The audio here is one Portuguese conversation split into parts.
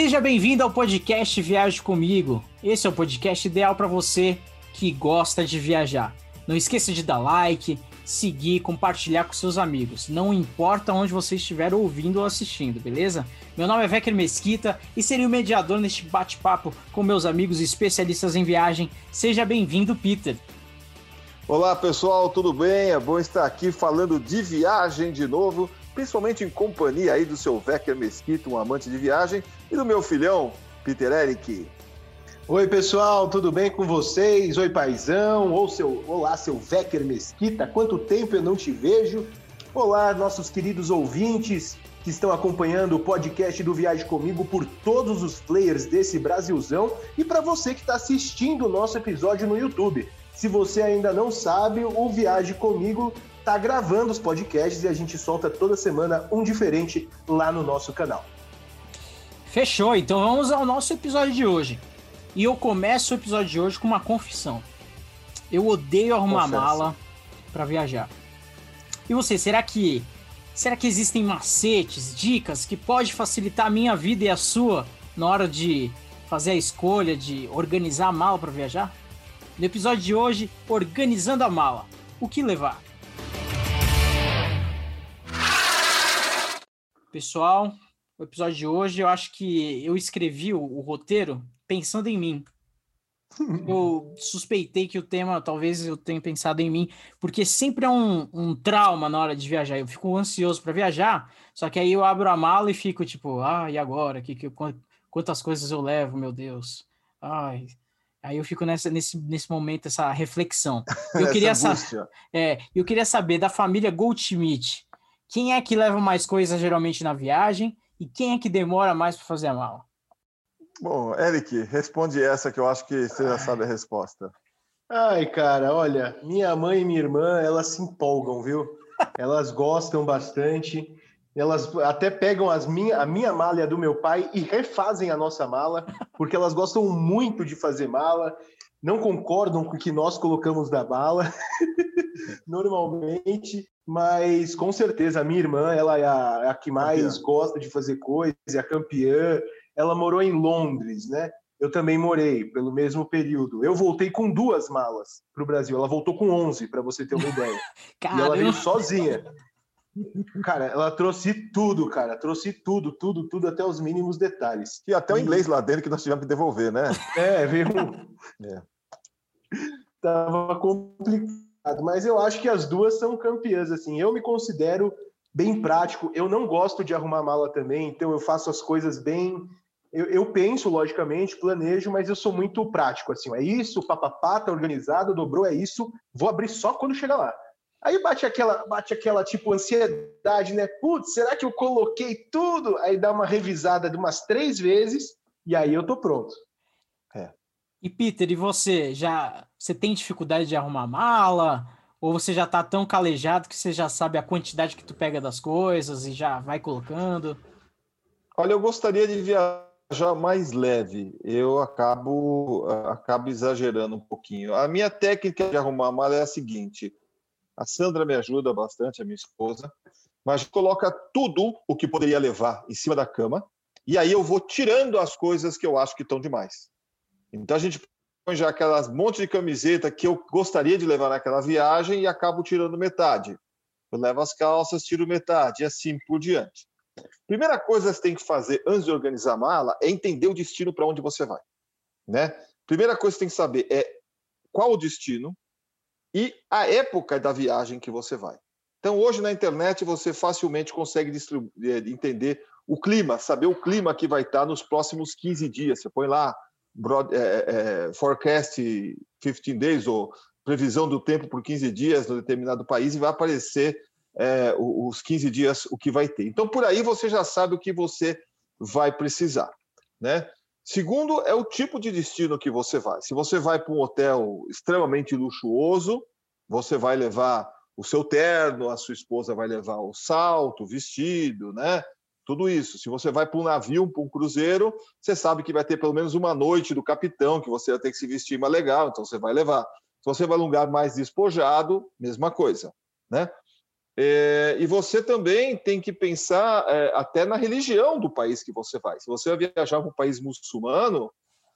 Seja bem-vindo ao podcast Viaje Comigo. Esse é o podcast ideal para você que gosta de viajar. Não esqueça de dar like, seguir, compartilhar com seus amigos. Não importa onde você estiver ouvindo ou assistindo, beleza? Meu nome é Vecker Mesquita e serei o mediador neste bate-papo com meus amigos especialistas em viagem. Seja bem-vindo, Peter. Olá, pessoal, tudo bem? É bom estar aqui falando de viagem de novo, principalmente em companhia aí do seu Vecker Mesquita, um amante de viagem, e do meu filhão, Peter Eric. Oi, pessoal, tudo bem com vocês? Oi, paizão. Ou seu, olá, seu Vecker Mesquita. Quanto tempo eu não te vejo? Olá, nossos queridos ouvintes que estão acompanhando o podcast do Viagem Comigo por todos os players desse Brasilzão e para você que está assistindo o nosso episódio no YouTube. Se você ainda não sabe, o Viagem Comigo está gravando os podcasts e a gente solta toda semana um diferente lá no nosso canal. Fechou, então vamos ao nosso episódio de hoje. E eu começo o episódio de hoje com uma confissão. Eu odeio arrumar mala para viajar. E você, será que será que existem macetes, dicas que pode facilitar a minha vida e a sua na hora de fazer a escolha de organizar a mala para viajar? No episódio de hoje, organizando a mala. O que levar? Pessoal, o episódio de hoje eu acho que eu escrevi o, o roteiro pensando em mim. Eu suspeitei que o tema, talvez eu tenha pensado em mim, porque sempre é um, um trauma na hora de viajar. Eu fico ansioso para viajar, só que aí eu abro a mala e fico tipo, ah, e agora? Que, que, quantas coisas eu levo, meu Deus? Ai. Aí eu fico nessa, nesse, nesse momento, essa reflexão. Eu queria, sa é, eu queria saber da família Goldschmidt, quem é que leva mais coisas geralmente na viagem e quem é que demora mais para fazer a mala? Bom, Eric, responde essa que eu acho que você já sabe a resposta. Ai, cara, olha, minha mãe e minha irmã, elas se empolgam, viu? Elas gostam bastante. Elas até pegam as minha, a minha mala e a do meu pai e refazem a nossa mala, porque elas gostam muito de fazer mala, não concordam com o que nós colocamos na mala, normalmente, mas com certeza a minha irmã, ela é a, é a que mais campeã. gosta de fazer coisas, é a campeã, ela morou em Londres, né? Eu também morei pelo mesmo período. Eu voltei com duas malas para o Brasil. Ela voltou com 11, para você ter uma ideia. e ela veio sozinha. Cara, ela trouxe tudo, cara. Trouxe tudo, tudo, tudo, até os mínimos detalhes. E até o inglês lá dentro que nós tivemos que devolver, né? É, veio. É. Tava complicado. Mas eu acho que as duas são campeãs, assim. Eu me considero bem prático. Eu não gosto de arrumar mala também, então eu faço as coisas bem eu, eu, penso, logicamente, planejo, mas eu sou muito prático, assim, é isso, papapá, tá organizado, dobrou, é isso, vou abrir só quando chegar lá. Aí bate aquela, bate aquela tipo ansiedade, né? Putz, será que eu coloquei tudo? Aí dá uma revisada de umas três vezes e aí eu tô pronto. É. E Peter, e você já você tem dificuldade de arrumar mala? Ou você já tá tão calejado que você já sabe a quantidade que tu pega das coisas e já vai colocando? Olha, eu gostaria de viajar mais leve, eu acabo, acabo exagerando um pouquinho. A minha técnica de arrumar a mala é a seguinte: a Sandra me ajuda bastante, a minha esposa, mas coloca tudo o que poderia levar em cima da cama, e aí eu vou tirando as coisas que eu acho que estão demais. Então a gente põe já aquelas monte de camiseta que eu gostaria de levar naquela viagem e acabo tirando metade. Eu levo as calças, tiro metade, e assim por diante. Primeira coisa que você tem que fazer antes de organizar a mala é entender o destino para onde você vai. Né? Primeira coisa que você tem que saber é qual o destino e a época da viagem que você vai. Então, hoje na internet você facilmente consegue eh, entender o clima, saber o clima que vai estar nos próximos 15 dias. Você põe lá broad, é, é, forecast 15 days ou previsão do tempo por 15 dias no determinado país e vai aparecer é, os 15 dias o que vai ter. Então, por aí você já sabe o que você vai precisar. Né? Segundo, é o tipo de destino que você vai. Se você vai para um hotel extremamente luxuoso, você vai levar o seu terno, a sua esposa vai levar o salto, o vestido, né? Tudo isso. Se você vai para um navio, para um cruzeiro, você sabe que vai ter pelo menos uma noite do capitão, que você vai ter que se vestir mais legal, então você vai levar. Se você vai a um lugar mais despojado, mesma coisa, né? É, e você também tem que pensar é, até na religião do país que você vai. Se você vai viajar para um país muçulmano,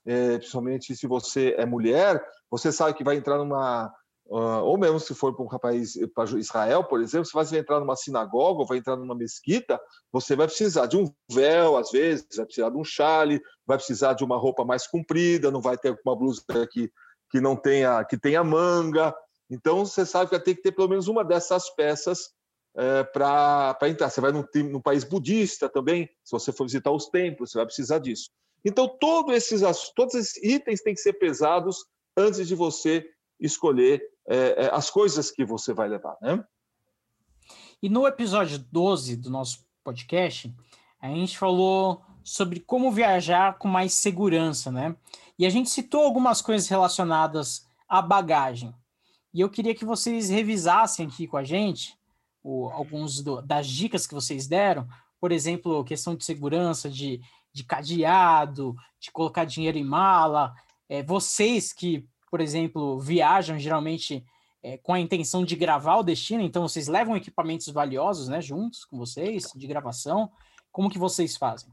é, principalmente se você é mulher, você sabe que vai entrar numa. Uh, ou mesmo se for para um país, para Israel, por exemplo, se você vai entrar numa sinagoga ou vai entrar numa mesquita, você vai precisar de um véu, às vezes, vai precisar de um chale, vai precisar de uma roupa mais comprida, não vai ter uma blusa que, que não tenha, que tenha manga. Então, você sabe que vai ter que ter pelo menos uma dessas peças é, para entrar. Você vai num, num, país budista também, se você for visitar os templos, você vai precisar disso. Então, todos esses, todos esses itens têm que ser pesados antes de você escolher é, é, as coisas que você vai levar. Né? E no episódio 12 do nosso podcast, a gente falou sobre como viajar com mais segurança, né? E a gente citou algumas coisas relacionadas à bagagem. E eu queria que vocês revisassem aqui com a gente o, alguns do, das dicas que vocês deram, por exemplo, questão de segurança, de de cadeado, de colocar dinheiro em mala. É, vocês que, por exemplo, viajam geralmente é, com a intenção de gravar o destino, então vocês levam equipamentos valiosos, né, juntos com vocês, de gravação. Como que vocês fazem?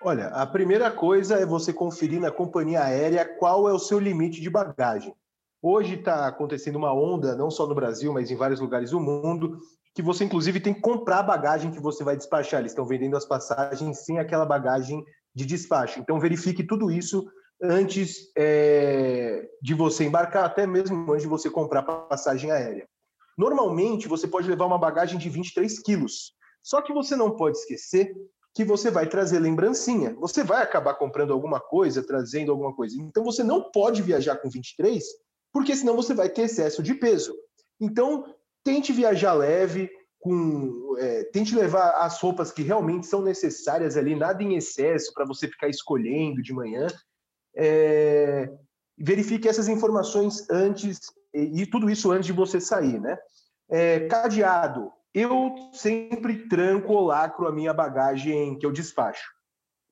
Olha, a primeira coisa é você conferir na companhia aérea qual é o seu limite de bagagem. Hoje está acontecendo uma onda, não só no Brasil, mas em vários lugares do mundo, que você inclusive tem que comprar a bagagem que você vai despachar. Eles estão vendendo as passagens sem aquela bagagem de despacho. Então verifique tudo isso antes é, de você embarcar, até mesmo antes de você comprar a passagem aérea. Normalmente você pode levar uma bagagem de 23 quilos. Só que você não pode esquecer que você vai trazer lembrancinha. Você vai acabar comprando alguma coisa, trazendo alguma coisa. Então você não pode viajar com 23, porque senão você vai ter excesso de peso. Então, tente viajar leve, com é, tente levar as roupas que realmente são necessárias ali, nada em excesso para você ficar escolhendo de manhã. É, verifique essas informações antes e, e, tudo isso antes de você sair, né? É, cadeado. Eu sempre tranco ou lacro a minha bagagem que eu despacho.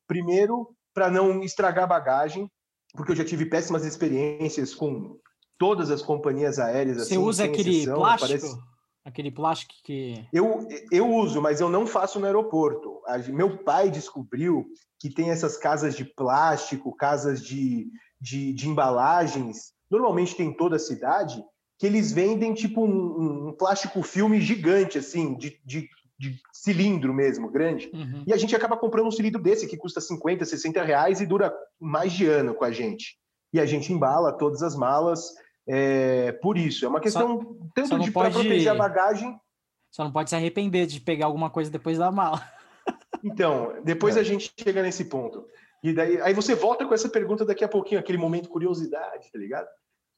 Primeiro, para não estragar a bagagem, porque eu já tive péssimas experiências com todas as companhias aéreas. Você assim, usa aquele exceção, plástico? Parece... Aquele plástico que. Eu, eu uso, mas eu não faço no aeroporto. Meu pai descobriu que tem essas casas de plástico, casas de, de, de embalagens, normalmente tem em toda a cidade, que eles vendem tipo um, um plástico filme gigante, assim, de, de, de cilindro mesmo, grande. Uhum. E a gente acaba comprando um cilindro desse que custa 50, 60 reais e dura mais de ano com a gente. E a gente embala todas as malas é, por isso. É uma questão só, tanto só de pode... proteger a bagagem. Só não pode se arrepender de pegar alguma coisa depois da mala. Então, depois é. a gente chega nesse ponto. E daí, aí você volta com essa pergunta daqui a pouquinho, aquele momento curiosidade, tá ligado?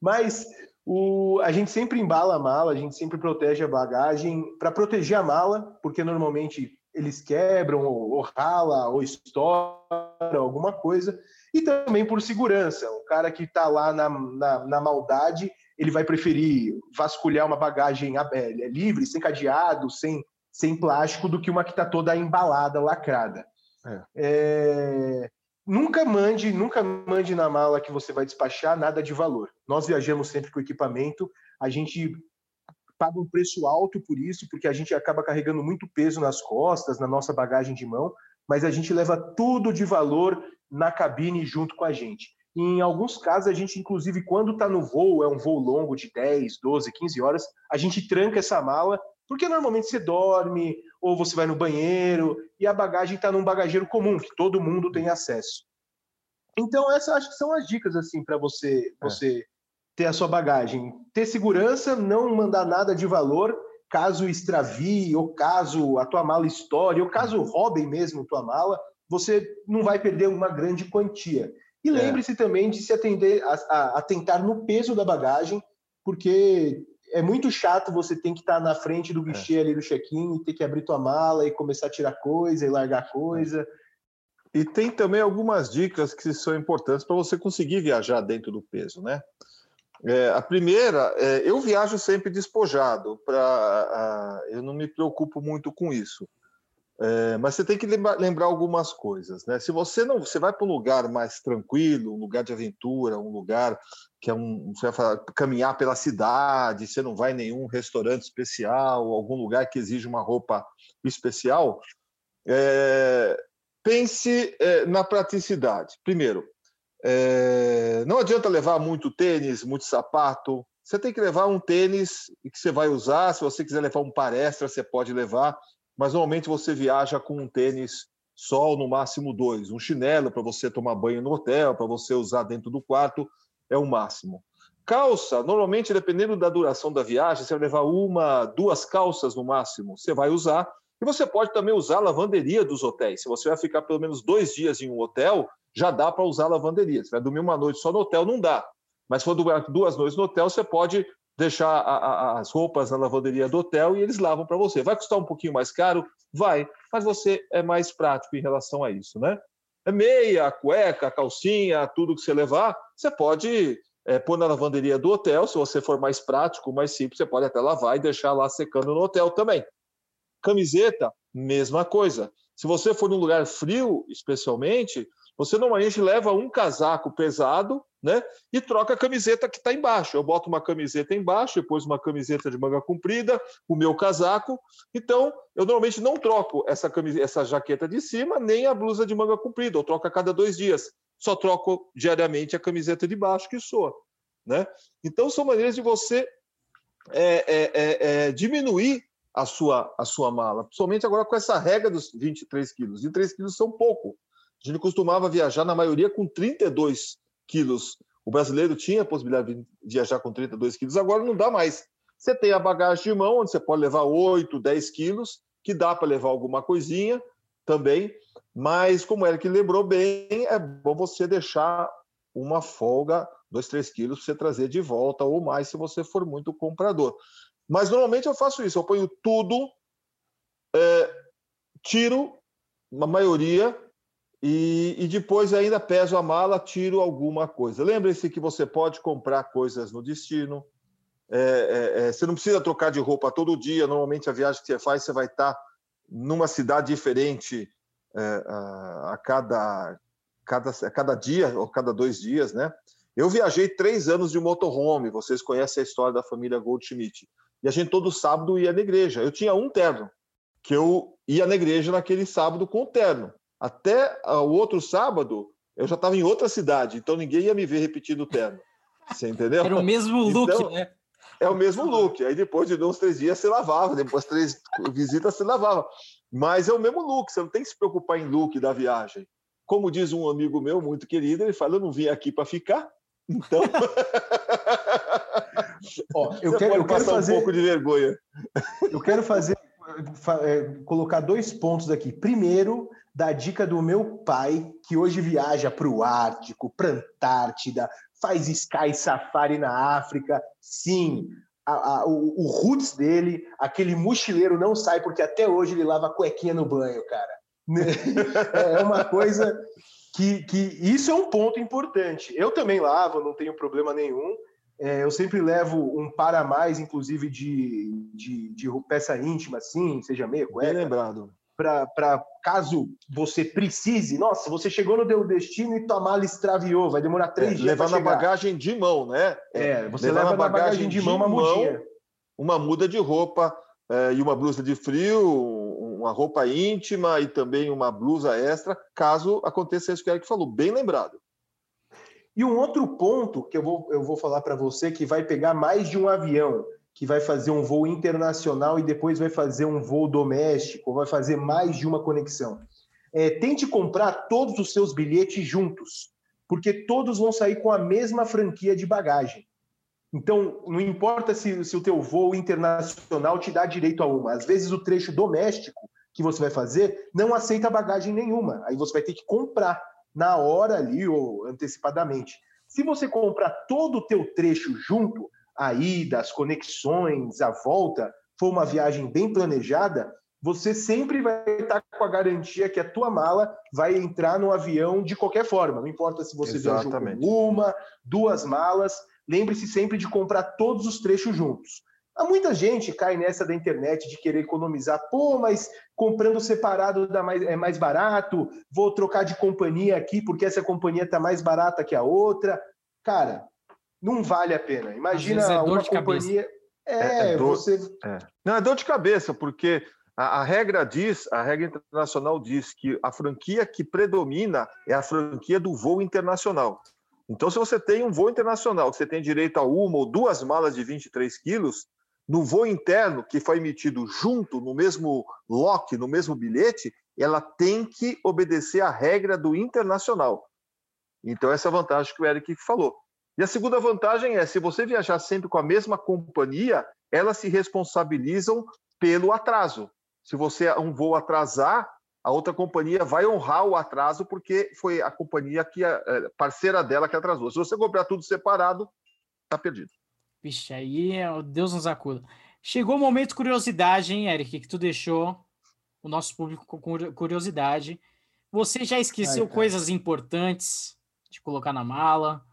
Mas o, a gente sempre embala a mala, a gente sempre protege a bagagem para proteger a mala, porque normalmente eles quebram, ou, ou rala, ou estoura alguma coisa e também por segurança. O cara que está lá na, na, na, maldade, ele vai preferir vasculhar uma bagagem é, livre, sem cadeado, sem, sem plástico, do que uma que está toda embalada, lacrada. É. É... Nunca mande, nunca mande na mala que você vai despachar nada de valor. Nós viajamos sempre com equipamento, a gente paga um preço alto por isso, porque a gente acaba carregando muito peso nas costas, na nossa bagagem de mão, mas a gente leva tudo de valor na cabine junto com a gente. E em alguns casos, a gente, inclusive, quando está no voo, é um voo longo de 10, 12, 15 horas, a gente tranca essa mala, porque normalmente você dorme, ou você vai no banheiro, e a bagagem está num bagageiro comum, que todo mundo tem acesso. Então, essas acho que são as dicas, assim, para você, é. você ter a sua bagagem. Ter segurança, não mandar nada de valor, caso extravie, ou caso a tua mala estoure, ou caso roubem mesmo tua mala, você não vai perder uma grande quantia. E é. lembre-se também de se atender a, a, atentar no peso da bagagem, porque é muito chato você ter que estar na frente do guichê é. ali do check-in e ter que abrir tua mala e começar a tirar coisa e largar coisa. E tem também algumas dicas que são importantes para você conseguir viajar dentro do peso, né? É, a primeira, é, eu viajo sempre despojado, pra, eu não me preocupo muito com isso. É, mas você tem que lembrar, algumas coisas, né? Se você não, você vai para um lugar mais tranquilo, um lugar de aventura, um lugar que é um você vai falar, caminhar pela cidade, você não vai em nenhum restaurante especial, algum lugar que exige uma roupa especial, é, pense é, na praticidade. Primeiro, é, não adianta levar muito tênis, muito sapato. Você tem que levar um tênis que você vai usar. Se você quiser levar um par extra, você pode levar. Mas normalmente você viaja com um tênis só, no máximo dois. Um chinelo para você tomar banho no hotel, para você usar dentro do quarto, é o máximo. Calça, normalmente, dependendo da duração da viagem, você vai levar uma, duas calças no máximo. Você vai usar. E você pode também usar a lavanderia dos hotéis. Se você vai ficar pelo menos dois dias em um hotel, já dá para usar a lavanderia. Se vai dormir uma noite só no hotel, não dá. Mas se for duas noites no hotel, você pode deixar a, a, as roupas na lavanderia do hotel e eles lavam para você. Vai custar um pouquinho mais caro? Vai, mas você é mais prático em relação a isso, né? É meia, cueca, calcinha, tudo que você levar, você pode é, pôr na lavanderia do hotel. Se você for mais prático, mais simples, você pode até lavar e deixar lá secando no hotel também. Camiseta, mesma coisa. Se você for num lugar frio, especialmente, você normalmente leva um casaco pesado, né? E troca a camiseta que está embaixo. Eu boto uma camiseta embaixo, depois uma camiseta de manga comprida, o meu casaco. Então, eu normalmente não troco essa, camiseta, essa jaqueta de cima, nem a blusa de manga comprida. Eu troco a cada dois dias. Só troco diariamente a camiseta de baixo, que soa. Né? Então, são maneiras de você é, é, é, é diminuir a sua, a sua mala, principalmente agora com essa regra dos 23 quilos. 23 quilos são pouco. A gente costumava viajar, na maioria, com 32 quilos. O brasileiro tinha a possibilidade de viajar com 32 quilos, agora não dá mais. Você tem a bagagem de mão, onde você pode levar 8, 10 quilos, que dá para levar alguma coisinha também, mas como o Eric lembrou bem, é bom você deixar uma folga, 2, 3 quilos, para você trazer de volta ou mais se você for muito comprador. Mas normalmente eu faço isso, eu ponho tudo, é, tiro, na maioria, e, e, depois ainda peso a mala, tiro alguma coisa. Lembre-se que você pode comprar coisas no destino. É, é, é, você não precisa trocar de roupa todo dia. Normalmente a viagem que você faz, você vai estar numa cidade diferente é, a, a, cada, cada, cada dia ou cada dois dias, né? Eu viajei três anos de motorhome. Vocês conhecem a história da família Goldschmidt. E a gente todo sábado ia na igreja. Eu tinha um terno que eu ia na igreja naquele sábado com o terno. Até o outro sábado, eu já estava em outra cidade, então ninguém ia me ver repetindo o terno. Você entendeu? Era o mesmo look, então, né? É o mesmo look. Aí depois de uns três dias você lavava, depois de três visitas você lavava. Mas é o mesmo look, você não tem que se preocupar em look da viagem. Como diz um amigo meu muito querido, ele fala: Eu não vim aqui para ficar, então. Ó, eu, quero, eu quero fazer um pouco de vergonha. Eu quero fazer, é, colocar dois pontos aqui. Primeiro, da dica do meu pai, que hoje viaja para o Ártico, para Antártida, faz Sky Safari na África. Sim, a, a, o, o roots dele, aquele mochileiro não sai, porque até hoje ele lava cuequinha no banho, cara. é uma coisa que, que isso é um ponto importante. Eu também lavo, não tenho problema nenhum. É, eu sempre levo um para mais, inclusive de, de, de peça íntima, assim, seja meia cueca. Bem lembrado para caso você precise. Nossa, você chegou no teu destino e tua mala extraviou, vai demorar três é, dias. Levar na bagagem de mão, né? É, você levar leva na bagagem, bagagem de, de mão uma mudinha. Uma muda de roupa é, e uma blusa de frio, uma roupa íntima e também uma blusa extra, caso aconteça isso que o Eric falou, bem lembrado. E um outro ponto que eu vou, eu vou falar para você que vai pegar mais de um avião que vai fazer um voo internacional e depois vai fazer um voo doméstico, vai fazer mais de uma conexão. É, tente comprar todos os seus bilhetes juntos, porque todos vão sair com a mesma franquia de bagagem. Então, não importa se, se o teu voo internacional te dá direito a uma. Às vezes, o trecho doméstico que você vai fazer não aceita bagagem nenhuma. Aí você vai ter que comprar na hora ali ou antecipadamente. Se você comprar todo o teu trecho junto, a ida, as conexões, a volta, for uma viagem bem planejada, você sempre vai estar com a garantia que a tua mala vai entrar no avião de qualquer forma. Não importa se você viajou com uma, duas malas. Lembre-se sempre de comprar todos os trechos juntos. Há muita gente cai nessa da internet de querer economizar. Pô, mas comprando separado dá mais, é mais barato. Vou trocar de companhia aqui porque essa companhia está mais barata que a outra. Cara, não vale a pena. Imagina é uma companhia. É, é, é dor, você. É. Não, é dor de cabeça, porque a, a, regra diz, a regra internacional diz que a franquia que predomina é a franquia do voo internacional. Então, se você tem um voo internacional, que você tem direito a uma ou duas malas de 23 quilos, no voo interno, que foi emitido junto, no mesmo lock, no mesmo bilhete, ela tem que obedecer à regra do internacional. Então, essa é a vantagem que o Eric falou. E a segunda vantagem é, se você viajar sempre com a mesma companhia, elas se responsabilizam pelo atraso. Se você um voo atrasar, a outra companhia vai honrar o atraso porque foi a companhia que a é, parceira dela que atrasou. Se você comprar tudo separado, tá perdido. Vixe, aí é Deus nos acuda. Chegou o momento curiosidade, hein, Eric, que tu deixou o nosso público com curiosidade. Você já esqueceu Ai, coisas importantes de colocar na mala?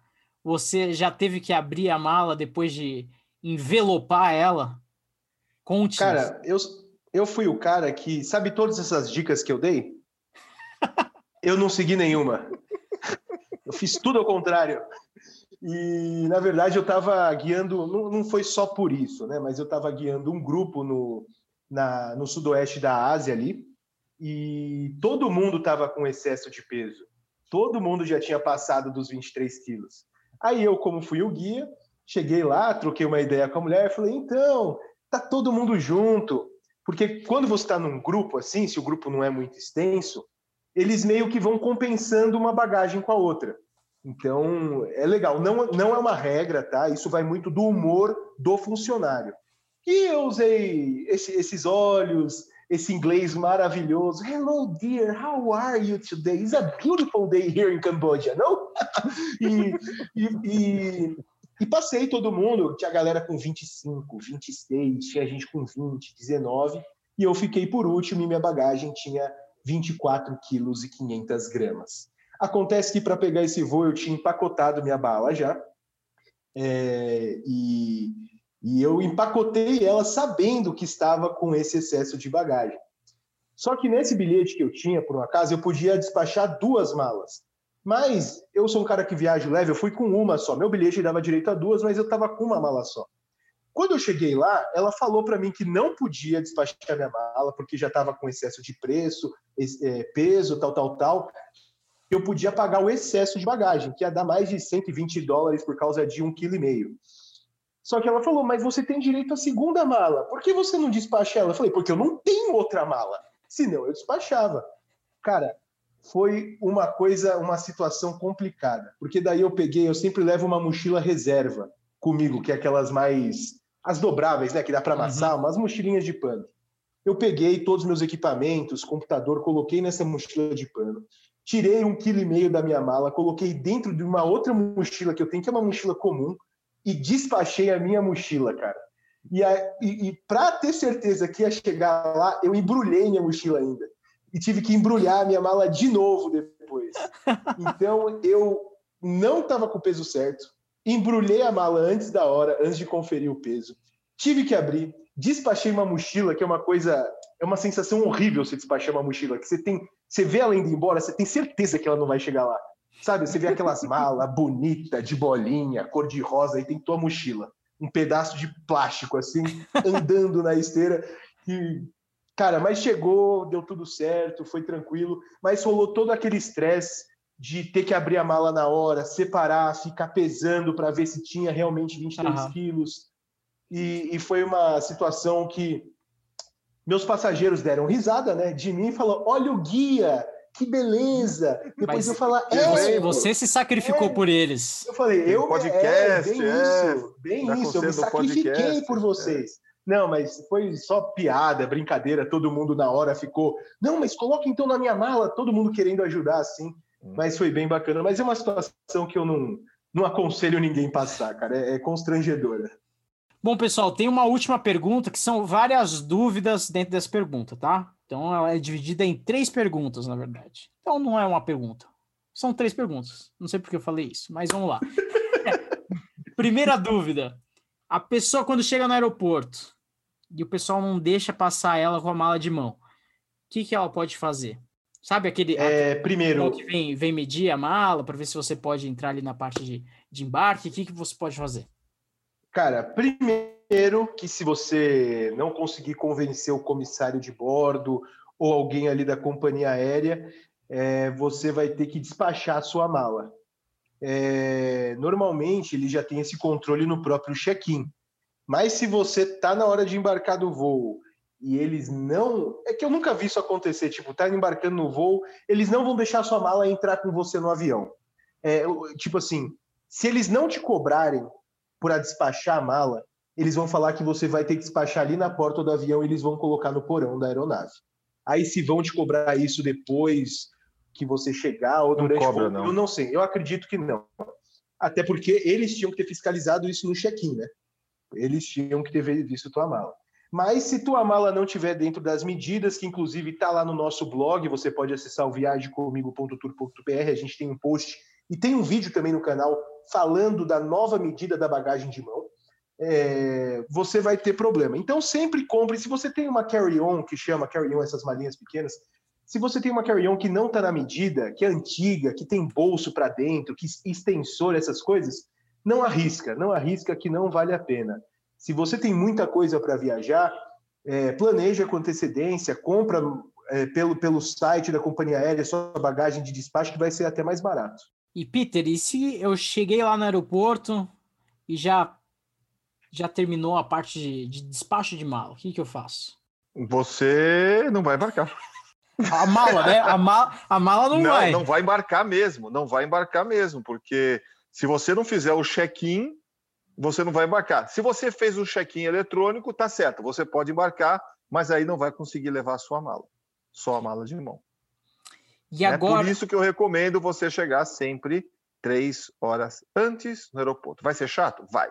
Você já teve que abrir a mala depois de envelopar ela? Conte. Cara, eu, eu fui o cara que. Sabe todas essas dicas que eu dei? eu não segui nenhuma. Eu fiz tudo ao contrário. E, na verdade, eu estava guiando, não, não foi só por isso, né? Mas eu estava guiando um grupo no, na, no sudoeste da Ásia ali, e todo mundo estava com excesso de peso. Todo mundo já tinha passado dos 23 quilos. Aí eu, como fui o guia, cheguei lá, troquei uma ideia com a mulher, falei, então, tá todo mundo junto. Porque quando você está num grupo assim, se o grupo não é muito extenso, eles meio que vão compensando uma bagagem com a outra. Então, é legal. Não, não é uma regra, tá? Isso vai muito do humor do funcionário. E eu usei esse, esses olhos, esse inglês maravilhoso. Hello, dear, how are you today? It's a beautiful day here in Cambodia, não? e, e, e, e, passei todo mundo, tinha galera com 25, 26, tinha gente com 20, 19, e eu fiquei por último e minha bagagem tinha 24 quilos e 500 gramas. Acontece que para pegar esse voo eu tinha empacotado minha bala já, é, e e eu empacotei ela sabendo que estava com esse excesso de bagagem. Só que nesse bilhete que eu tinha, por um acaso, eu podia despachar duas malas. Mas eu sou um cara que viaja leve, eu fui com uma só. Meu bilhete dava direito a duas, mas eu estava com uma mala só. Quando eu cheguei lá, ela falou para mim que não podia despachar minha mala, porque já estava com excesso de preço, é, peso, tal, tal, tal. Eu podia pagar o excesso de bagagem, que ia dar mais de 120 dólares por causa de um quilo e meio. Só que ela falou, mas você tem direito à segunda mala. Por que você não despacha ela? Eu falei, porque eu não tenho outra mala. Senão eu despachava. Cara, foi uma coisa, uma situação complicada. Porque daí eu peguei, eu sempre levo uma mochila reserva comigo, que é aquelas mais. as dobráveis, né? Que dá para uhum. amassar, uhum. umas mochilinhas de pano. Eu peguei todos os meus equipamentos, computador, coloquei nessa mochila de pano. Tirei um quilo e meio da minha mala, coloquei dentro de uma outra mochila que eu tenho, que é uma mochila comum, e despachei a minha mochila, cara. E, e, e para ter certeza que ia chegar lá, eu embrulhei minha mochila ainda. E tive que embrulhar a minha mala de novo depois. Então, eu não estava com o peso certo. Embrulhei a mala antes da hora, antes de conferir o peso. Tive que abrir. Despachei uma mochila, que é uma coisa... É uma sensação horrível você despachar uma mochila. Que você tem... Você vê ela indo embora, você tem certeza que ela não vai chegar lá. Sabe, você vê aquelas malas bonitas, de bolinha, cor de rosa, e tem tua mochila. Um pedaço de plástico, assim, andando na esteira. E, cara, mas chegou, deu tudo certo, foi tranquilo, mas rolou todo aquele estresse de ter que abrir a mala na hora, separar, ficar pesando para ver se tinha realmente 23 uhum. quilos. E, e foi uma situação que meus passageiros deram risada, né? De mim falou: olha o guia, que beleza. Depois Mas eu falar, é, você se sacrificou é. por eles. Eu falei, eu podcast, é, bem é, isso, bem isso, eu me sacrifiquei podcast, por vocês. É. Não, mas foi só piada, brincadeira, todo mundo na hora ficou, não, mas coloca então na minha mala, todo mundo querendo ajudar assim. Hum. Mas foi bem bacana, mas é uma situação que eu não, não aconselho ninguém passar, cara, é, é constrangedora. Bom, pessoal, tem uma última pergunta que são várias dúvidas dentro dessa pergunta, tá? Então ela é dividida em três perguntas, na verdade. Então não é uma pergunta. São três perguntas. Não sei porque eu falei isso, mas vamos lá. Primeira dúvida. A pessoa, quando chega no aeroporto e o pessoal não deixa passar ela com a mala de mão, o que, que ela pode fazer? Sabe aquele. É, aquele primeiro. Que vem, vem medir a mala para ver se você pode entrar ali na parte de, de embarque? O que, que você pode fazer? Cara, primeiro que se você não conseguir convencer o comissário de bordo ou alguém ali da companhia aérea, é, você vai ter que despachar a sua mala. É, normalmente ele já tem esse controle no próprio check-in. Mas se você está na hora de embarcar do voo e eles não. É que eu nunca vi isso acontecer, tipo, tá embarcando no voo, eles não vão deixar sua mala entrar com você no avião. É, tipo assim, se eles não te cobrarem por a despachar a mala, eles vão falar que você vai ter que despachar ali na porta do avião e eles vão colocar no porão da aeronave. Aí se vão te cobrar isso depois que você chegar ou durante não cobra, o não. eu não sei. Eu acredito que não. Até porque eles tinham que ter fiscalizado isso no check-in, né? Eles tinham que ter visto tua mala. Mas se tua mala não tiver dentro das medidas, que inclusive está lá no nosso blog, você pode acessar o viagemcomigo.tour.br, a gente tem um post e tem um vídeo também no canal falando da nova medida da bagagem de mão. É, você vai ter problema. Então sempre compre, se você tem uma carry-on, que chama carry-on essas malinhas pequenas, se você tem uma carry-on que não está na medida, que é antiga, que tem bolso para dentro, que extensor, essas coisas, não arrisca, não arrisca que não vale a pena. Se você tem muita coisa para viajar, é, planeja com antecedência, compra é, pelo, pelo site da companhia aérea sua bagagem de despacho, que vai ser até mais barato. E Peter, e se eu cheguei lá no aeroporto e já já terminou a parte de, de despacho de mala, o que, que eu faço? Você não vai embarcar. A mala, né? A mala, a mala não, não vai. Não vai embarcar mesmo, não vai embarcar mesmo, porque se você não fizer o check-in, você não vai embarcar. Se você fez o check-in eletrônico, tá certo, você pode embarcar, mas aí não vai conseguir levar a sua mala, só a mala de mão. E é agora... por isso que eu recomendo você chegar sempre três horas antes no aeroporto. Vai ser chato? Vai.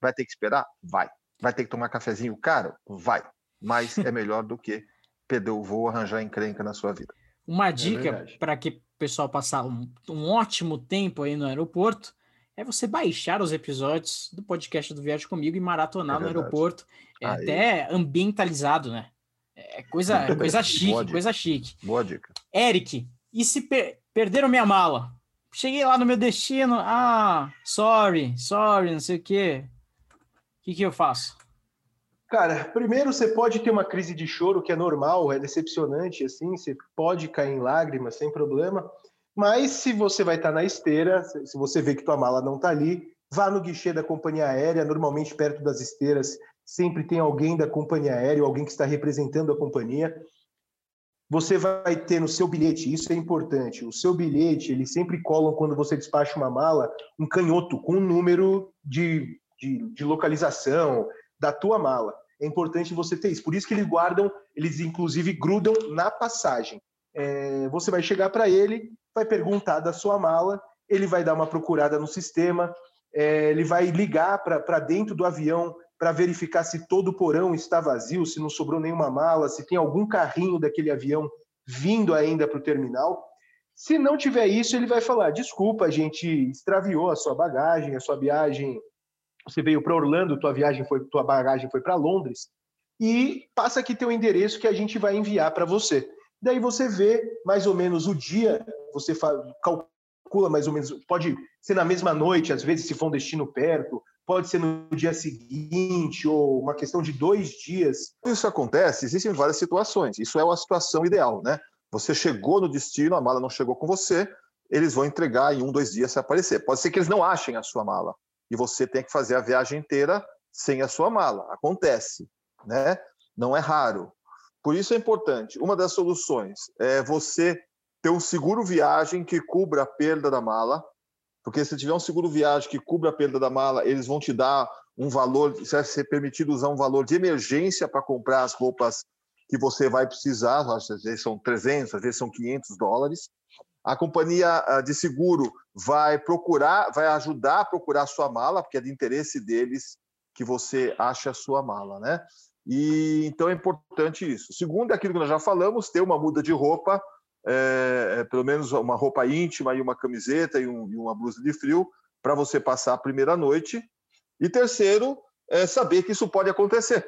Vai ter que esperar? Vai. Vai ter que tomar cafezinho caro? Vai. Mas é melhor do que perder o voo, arranjar encrenca na sua vida. Uma É dica verdade. para que pessoal passar um, um ótimo tempo aí no aeroporto é você baixar os episódios do podcast do Viagem Comigo e maratonar É no aeroporto. É Aí. até ambientalizado, né? É coisa, é coisa chique, Boa dica. coisa chique. Boa dica. Eric, e se per- perderam minha mala? Cheguei lá no meu destino, ah, sorry, sorry, não sei o quê. O que, que eu faço? Cara, primeiro você pode ter uma crise de choro, que é normal, é decepcionante, assim, você pode cair em lágrimas sem problema. Mas se você vai estar na esteira, se você vê que tua mala não está ali, vá no guichê da companhia aérea, normalmente perto das esteiras sempre tem alguém da companhia aérea, alguém que está representando a companhia. Você vai ter no seu bilhete, isso é importante, o seu bilhete, eles sempre colam quando você despacha uma mala, um canhoto com um número de, de, de localização da tua mala. É importante você ter isso. Por isso que eles guardam, eles inclusive grudam na passagem. É, você vai chegar para ele, vai perguntar da sua mala, ele vai dar uma procurada no sistema, é, ele vai ligar para dentro do avião para verificar se todo o porão está vazio, se não sobrou nenhuma mala, se tem algum carrinho daquele avião vindo ainda para o terminal. Se não tiver isso, ele vai falar: desculpa, a gente extraviou a sua bagagem, a sua viagem. Você veio para Orlando, tua viagem foi, tua bagagem foi para Londres e passa aqui teu endereço que a gente vai enviar para você. Daí você vê mais ou menos o dia, você calcula mais ou menos, pode ser na mesma noite, às vezes se for um destino perto, pode ser no dia seguinte ou uma questão de dois dias. Isso acontece, existem várias situações. Isso é uma situação ideal, né? Você chegou no destino, a mala não chegou com você, eles vão entregar em um, dois dias se aparecer. Pode ser que eles não achem a sua mala e você tenha que fazer a viagem inteira sem a sua mala. Acontece, né? Não é raro. Por isso é importante. Uma das soluções é você ter um seguro viagem que cubra a perda da mala, porque se tiver um seguro viagem que cubra a perda da mala, eles vão te dar um valor, você vai ser permitido usar um valor de emergência para comprar as roupas que você vai precisar, às vezes são 300, às vezes são 500 dólares. A companhia ah, de seguro vai procurar, vai ajudar a procurar a sua mala, porque é de interesse deles que você ache a sua mala, né? E então é importante isso. Segundo, é aquilo que nós já falamos, ter uma muda de roupa, é, pelo menos uma roupa íntima e uma camiseta e, um- e uma blusa de frio para você passar a primeira noite. E terceiro, é saber que isso pode acontecer.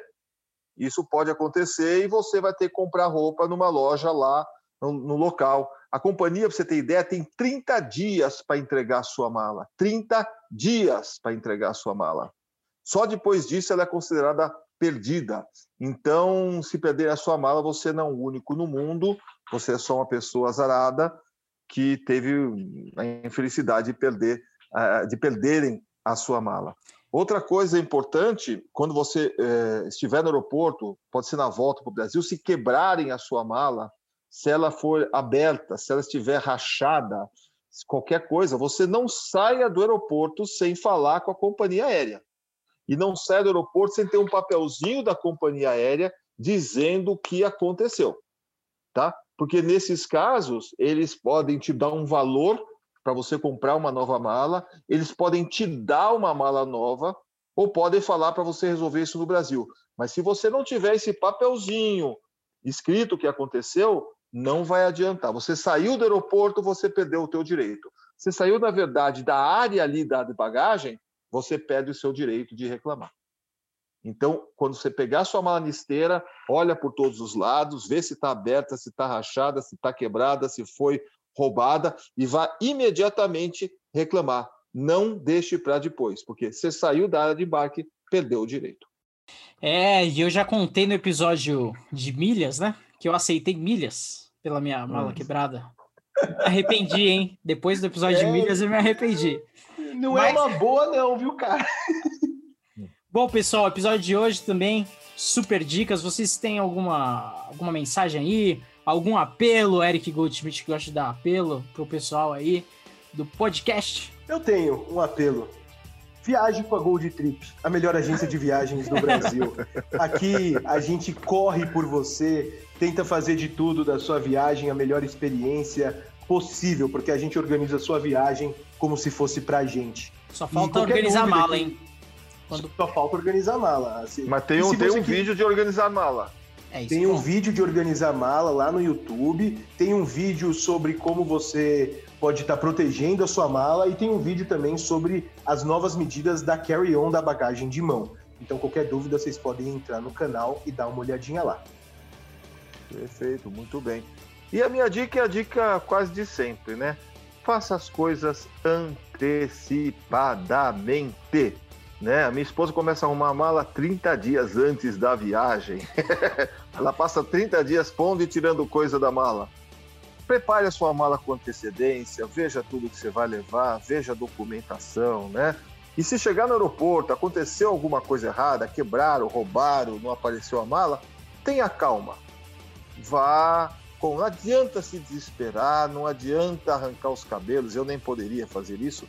Isso pode acontecer e você vai ter que comprar roupa numa loja lá no, no local. A companhia, para você ter ideia, tem 30 dias para entregar a sua mala. 30 dias para entregar a sua mala. Só depois disso ela é considerada perdida. Então, se perder a sua mala, você não é o único no mundo, você é só uma pessoa azarada que teve a infelicidade de perder de perderem a sua mala. Outra coisa importante, quando você eh, estiver no aeroporto, pode ser na volta para o Brasil, se quebrarem a sua mala, se ela for aberta, se ela estiver rachada, qualquer coisa, você não saia do aeroporto sem falar com a companhia aérea. E não saia do aeroporto sem ter um papelzinho da companhia aérea dizendo o que aconteceu. Tá? Porque nesses casos, eles podem te dar um valor para você comprar uma nova mala, eles podem te dar uma mala nova ou podem falar para você resolver isso no Brasil. Mas se você não tiver esse papelzinho escrito o que aconteceu, não vai adiantar. Você saiu do aeroporto, você perdeu o teu direito. Você saiu, na verdade, da área ali da bagagem, você perde o seu direito de reclamar. Então, quando você pegar sua mala na esteira, olha por todos os lados, vê se está aberta, se está rachada, se está quebrada, se foi roubada e vá imediatamente reclamar. Não deixe para depois, porque você saiu da área de embarque, perdeu o direito. É, e eu já contei no episódio de milhas, né? Que eu aceitei milhas pela minha mala hum. quebrada. Me arrependi, hein? Depois do episódio é... de milhas, eu me arrependi. Não é Mas... é uma boa, não, viu, cara? Bom, pessoal, episódio de hoje também, super dicas. Vocês têm alguma, alguma mensagem aí? algum apelo, Eric Goldschmidt, que gosta de dar apelo pro pessoal aí do podcast? Eu tenho um apelo. Viaje com a Gold Trip, a melhor agência de viagens do Brasil. Aqui a gente corre por você, tenta fazer de tudo da sua viagem a melhor experiência possível, porque a gente organiza a sua viagem como se fosse pra gente. Só falta organizar a mala, hein? Quando... Só falta organizar a mala. Assim. Mas tem um, tem um vídeo de organizar a mala. É tem um vídeo de organizar mala lá no YouTube, tem um vídeo sobre como você pode estar tá protegendo a sua mala e tem um vídeo também sobre as novas medidas da carry-on da bagagem de mão. Então, qualquer dúvida, vocês podem entrar no canal e dar uma olhadinha lá. Perfeito, muito bem. E a minha dica é a dica quase de sempre, né? Faça as coisas antecipadamente. Né? A minha esposa começa a arrumar a mala 30 dias antes da viagem. Ela passa 30 dias pondo e tirando coisa da mala. Prepare a sua mala com antecedência, veja tudo que você vai levar, veja a documentação, né? E se chegar no aeroporto, aconteceu alguma coisa errada, quebraram, roubaram, não apareceu a mala, tenha calma. Vá com. Não adianta se desesperar, não adianta arrancar os cabelos, eu nem poderia fazer isso,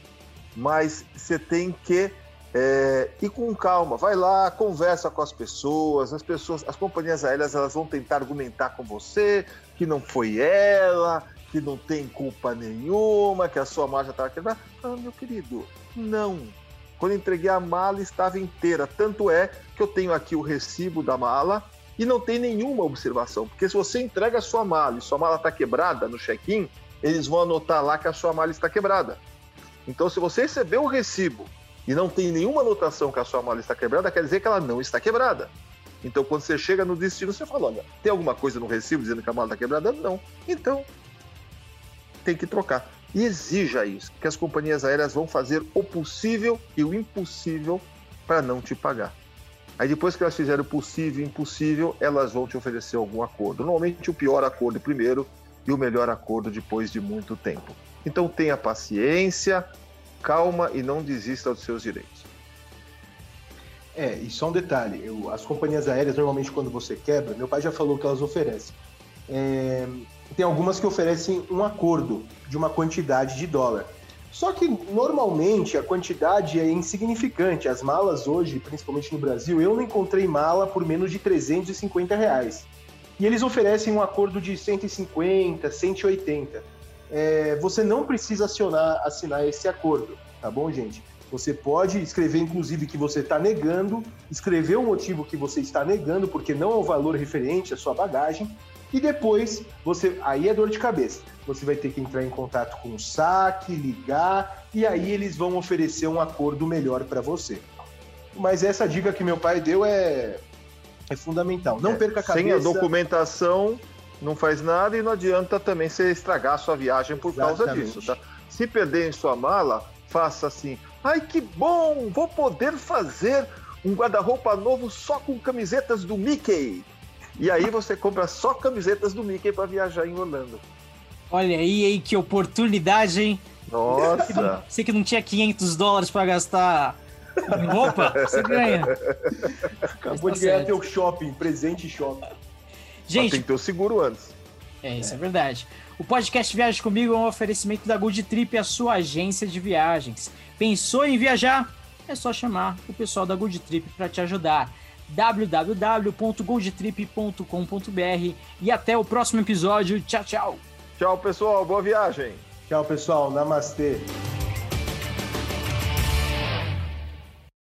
mas você tem que é, e com calma, vai lá, conversa com as pessoas, as pessoas, as companhias aéreas elas vão tentar argumentar com você que não foi ela, que não tem culpa nenhuma, que a sua mala já estava quebrada. Ah, meu querido, não. Quando entreguei a mala estava inteira, tanto é que eu tenho aqui o recibo da mala e não tem nenhuma observação, porque se você entrega a sua mala e sua mala está quebrada no check-in, eles vão anotar lá que a sua mala está quebrada. Então, se você recebeu o recibo e não tem nenhuma anotação que a sua mala está quebrada, quer dizer que ela não está quebrada. Então, quando você chega no destino, você fala: olha, tem alguma coisa no recibo dizendo que a mala está quebrada? Não. Então, tem que trocar. E exija isso, que as companhias aéreas vão fazer o possível e o impossível para não te pagar. Aí depois que elas fizerem o possível e o impossível, elas vão te oferecer algum acordo. Normalmente o pior acordo primeiro e o melhor acordo depois de muito tempo. Então tenha paciência, calma e não desista dos seus direitos. É, e só um detalhe: eu, as companhias aéreas, normalmente, quando você quebra, meu pai já falou que elas oferecem. É, tem algumas que oferecem um acordo de uma quantidade de dólar. Só que normalmente a quantidade é insignificante. As malas hoje, principalmente no Brasil, eu não encontrei mala por menos de 350 reais. E eles oferecem um acordo de 150, 180 é, você não precisa acionar, assinar esse acordo, tá bom, gente? Você pode escrever, inclusive, que você está negando, escrever o motivo que você está negando, porque não é o valor referente à sua bagagem, e depois você. Aí é dor de cabeça. Você vai ter que entrar em contato com o SAC, ligar, e aí eles vão oferecer um acordo melhor para você. Mas essa dica que meu pai deu é, é fundamental. Não é, perca a cabeça. Sem a documentação, não faz nada e não adianta também você estragar a sua viagem por Exatamente. causa disso, tá? Se perder em sua mala, faça assim: ai que bom, vou poder fazer um guarda-roupa novo só com camisetas do Mickey. E aí você compra só camisetas do Mickey para viajar em Orlando. Olha aí, aí, que oportunidade, hein? Nossa! Você que não tinha 500 dólares para gastar em roupa, você ganha. Acabou tá de ganhar certo. teu shopping, presente shopping. Gente, Mas tem que ter o seguro antes. É, isso é. é verdade. O podcast Viagem Comigo é um oferecimento da Good Trip, a sua agência de viagens. Pensou em viajar? É só chamar o pessoal da Good Trip para te ajudar www.goldtrip.com.br e até o próximo episódio. Tchau, tchau. Tchau, pessoal. Boa viagem. Tchau, pessoal. Namastê.